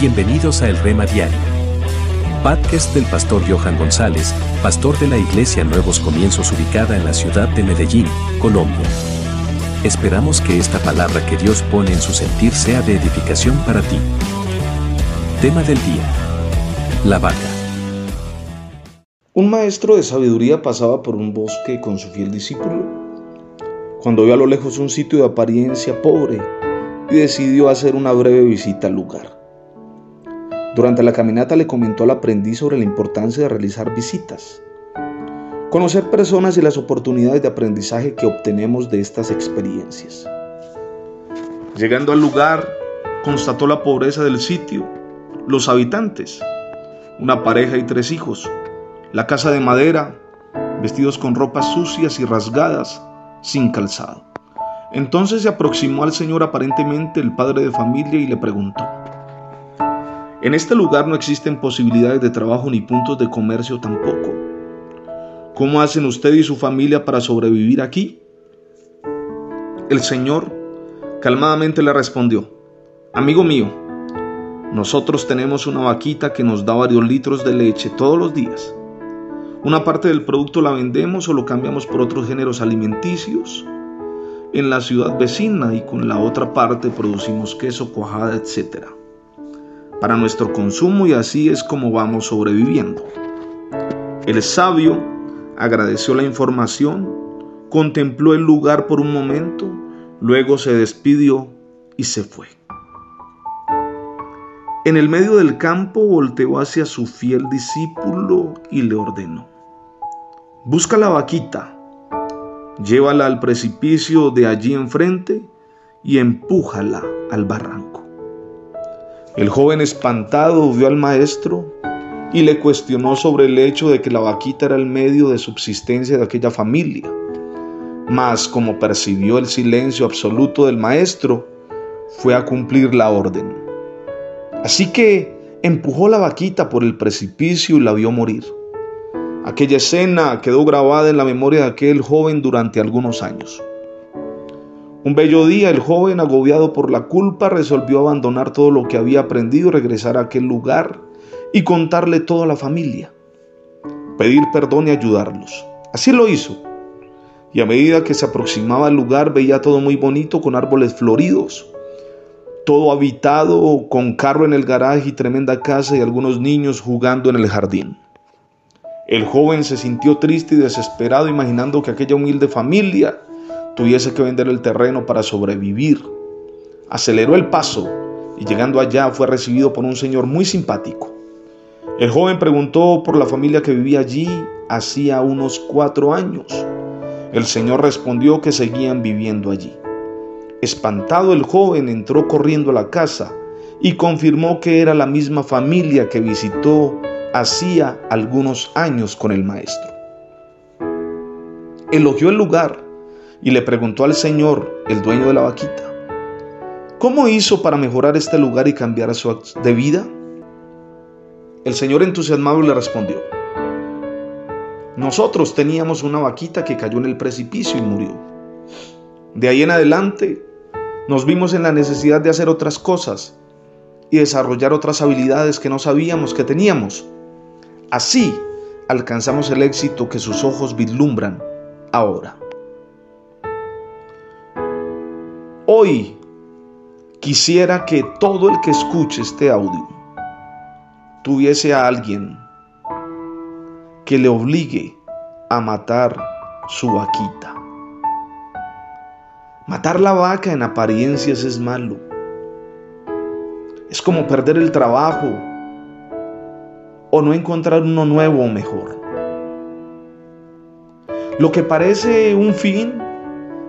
Bienvenidos a El Rema Diario. Podcast del pastor Johan González, pastor de la Iglesia Nuevos Comienzos ubicada en la ciudad de Medellín, Colombia. Esperamos que esta palabra que Dios pone en su sentir sea de edificación para ti. Tema del día. La vaca. Un maestro de sabiduría pasaba por un bosque con su fiel discípulo, cuando vio a lo lejos un sitio de apariencia pobre y decidió hacer una breve visita al lugar. Durante la caminata le comentó al aprendiz sobre la importancia de realizar visitas, conocer personas y las oportunidades de aprendizaje que obtenemos de estas experiencias. Llegando al lugar, constató la pobreza del sitio, los habitantes, una pareja y tres hijos, la casa de madera, vestidos con ropas sucias y rasgadas, sin calzado. Entonces se aproximó al Señor aparentemente el padre de familia y le preguntó, en este lugar no existen posibilidades de trabajo ni puntos de comercio tampoco. ¿Cómo hacen usted y su familia para sobrevivir aquí? El Señor calmadamente le respondió, Amigo mío, nosotros tenemos una vaquita que nos da varios litros de leche todos los días. Una parte del producto la vendemos o lo cambiamos por otros géneros alimenticios en la ciudad vecina y con la otra parte producimos queso, cuajada, etc para nuestro consumo y así es como vamos sobreviviendo. El sabio agradeció la información, contempló el lugar por un momento, luego se despidió y se fue. En el medio del campo volteó hacia su fiel discípulo y le ordenó, busca la vaquita, llévala al precipicio de allí enfrente y empújala al barranco. El joven espantado vio al maestro y le cuestionó sobre el hecho de que la vaquita era el medio de subsistencia de aquella familia. Mas como percibió el silencio absoluto del maestro, fue a cumplir la orden. Así que empujó la vaquita por el precipicio y la vio morir. Aquella escena quedó grabada en la memoria de aquel joven durante algunos años. Un bello día el joven, agobiado por la culpa, resolvió abandonar todo lo que había aprendido y regresar a aquel lugar y contarle todo a la familia, pedir perdón y ayudarlos. Así lo hizo. Y a medida que se aproximaba al lugar veía todo muy bonito con árboles floridos, todo habitado con carro en el garaje y tremenda casa y algunos niños jugando en el jardín. El joven se sintió triste y desesperado imaginando que aquella humilde familia tuviese que vender el terreno para sobrevivir. Aceleró el paso y llegando allá fue recibido por un señor muy simpático. El joven preguntó por la familia que vivía allí hacía unos cuatro años. El señor respondió que seguían viviendo allí. Espantado el joven entró corriendo a la casa y confirmó que era la misma familia que visitó hacía algunos años con el maestro. Elogió el lugar y le preguntó al Señor, el dueño de la vaquita, ¿cómo hizo para mejorar este lugar y cambiar su de vida? El Señor entusiasmado le respondió, nosotros teníamos una vaquita que cayó en el precipicio y murió. De ahí en adelante nos vimos en la necesidad de hacer otras cosas y desarrollar otras habilidades que no sabíamos que teníamos. Así alcanzamos el éxito que sus ojos vislumbran ahora. Hoy quisiera que todo el que escuche este audio tuviese a alguien que le obligue a matar su vaquita. Matar la vaca en apariencias es malo. Es como perder el trabajo o no encontrar uno nuevo o mejor. Lo que parece un fin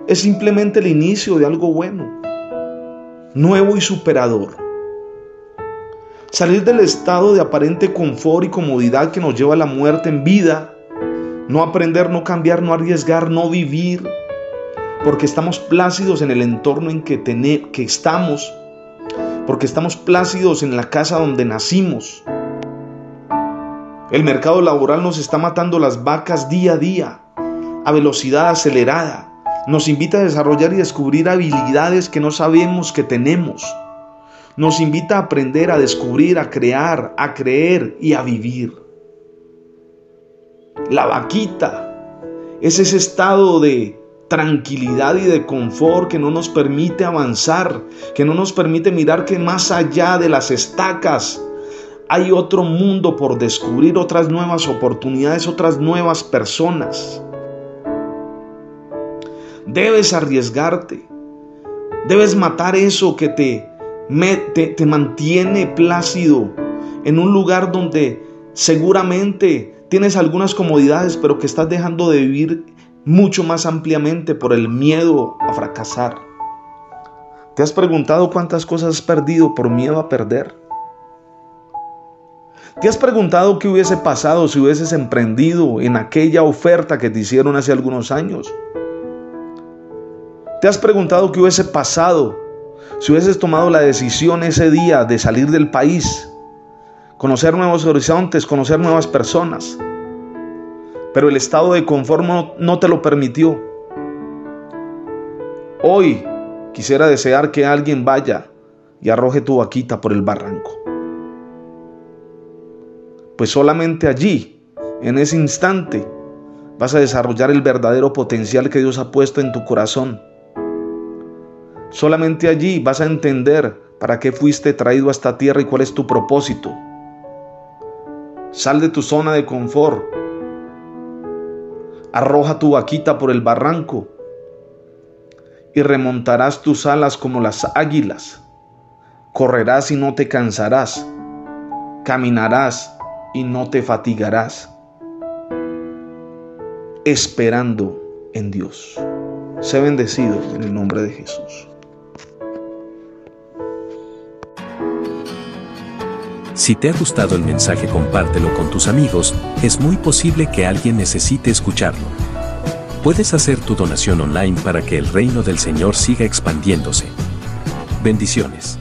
es simplemente el inicio de algo bueno, nuevo y superador. Salir del estado de aparente confort y comodidad que nos lleva a la muerte en vida, no aprender, no cambiar, no arriesgar, no vivir, porque estamos plácidos en el entorno en que, que estamos, porque estamos plácidos en la casa donde nacimos. El mercado laboral nos está matando las vacas día a día, a velocidad acelerada nos invita a desarrollar y descubrir habilidades que no sabemos que tenemos. nos invita a aprender, a descubrir, a crear, a creer y a vivir. La vaquita es ese estado de tranquilidad y de confort que no nos permite avanzar, que no nos permite mirar que más allá de las estacas hay otro mundo por descubrir, otras nuevas oportunidades, otras nuevas personas. Debes arriesgarte. Debes matar eso que te, te, mantiene plácido en un lugar donde seguramente tienes algunas comodidades, pero que estás dejando de vivir mucho más ampliamente por el miedo a fracasar. ¿Te has preguntado cuántas cosas has perdido por miedo a perder? ¿Te has preguntado qué hubiese pasado si hubieses emprendido en aquella oferta que te hicieron hace algunos años? ¿Te has preguntado qué hubiese pasado si hubieses tomado la decisión ese día de salir del país, conocer nuevos horizontes, conocer nuevas personas? Pero el estado de conformo no te lo permitió. Hoy quisiera desear que alguien vaya y arroje tu vaquita por el barranco pues solamente allí, en ese instante, vas a desarrollar el verdadero potencial que Dios ha puesto en tu corazón. Solamente allí vas a entender para qué fuiste traído a esta tierra y cuál es tu propósito. Sal de tu zona de confort. Arroja tu vaquita por el barranco y remontarás tus alas como las águilas. Correrás y no te cansarás. Caminarás y no te fatigarás esperando en Dios. Sé bendecido en el nombre de Jesús. Si te ha gustado el mensaje compártelo con tus amigos, es muy posible que alguien necesite escucharlo. Puedes hacer tu donación online para que el reino del Señor siga expandiéndose. Bendiciones.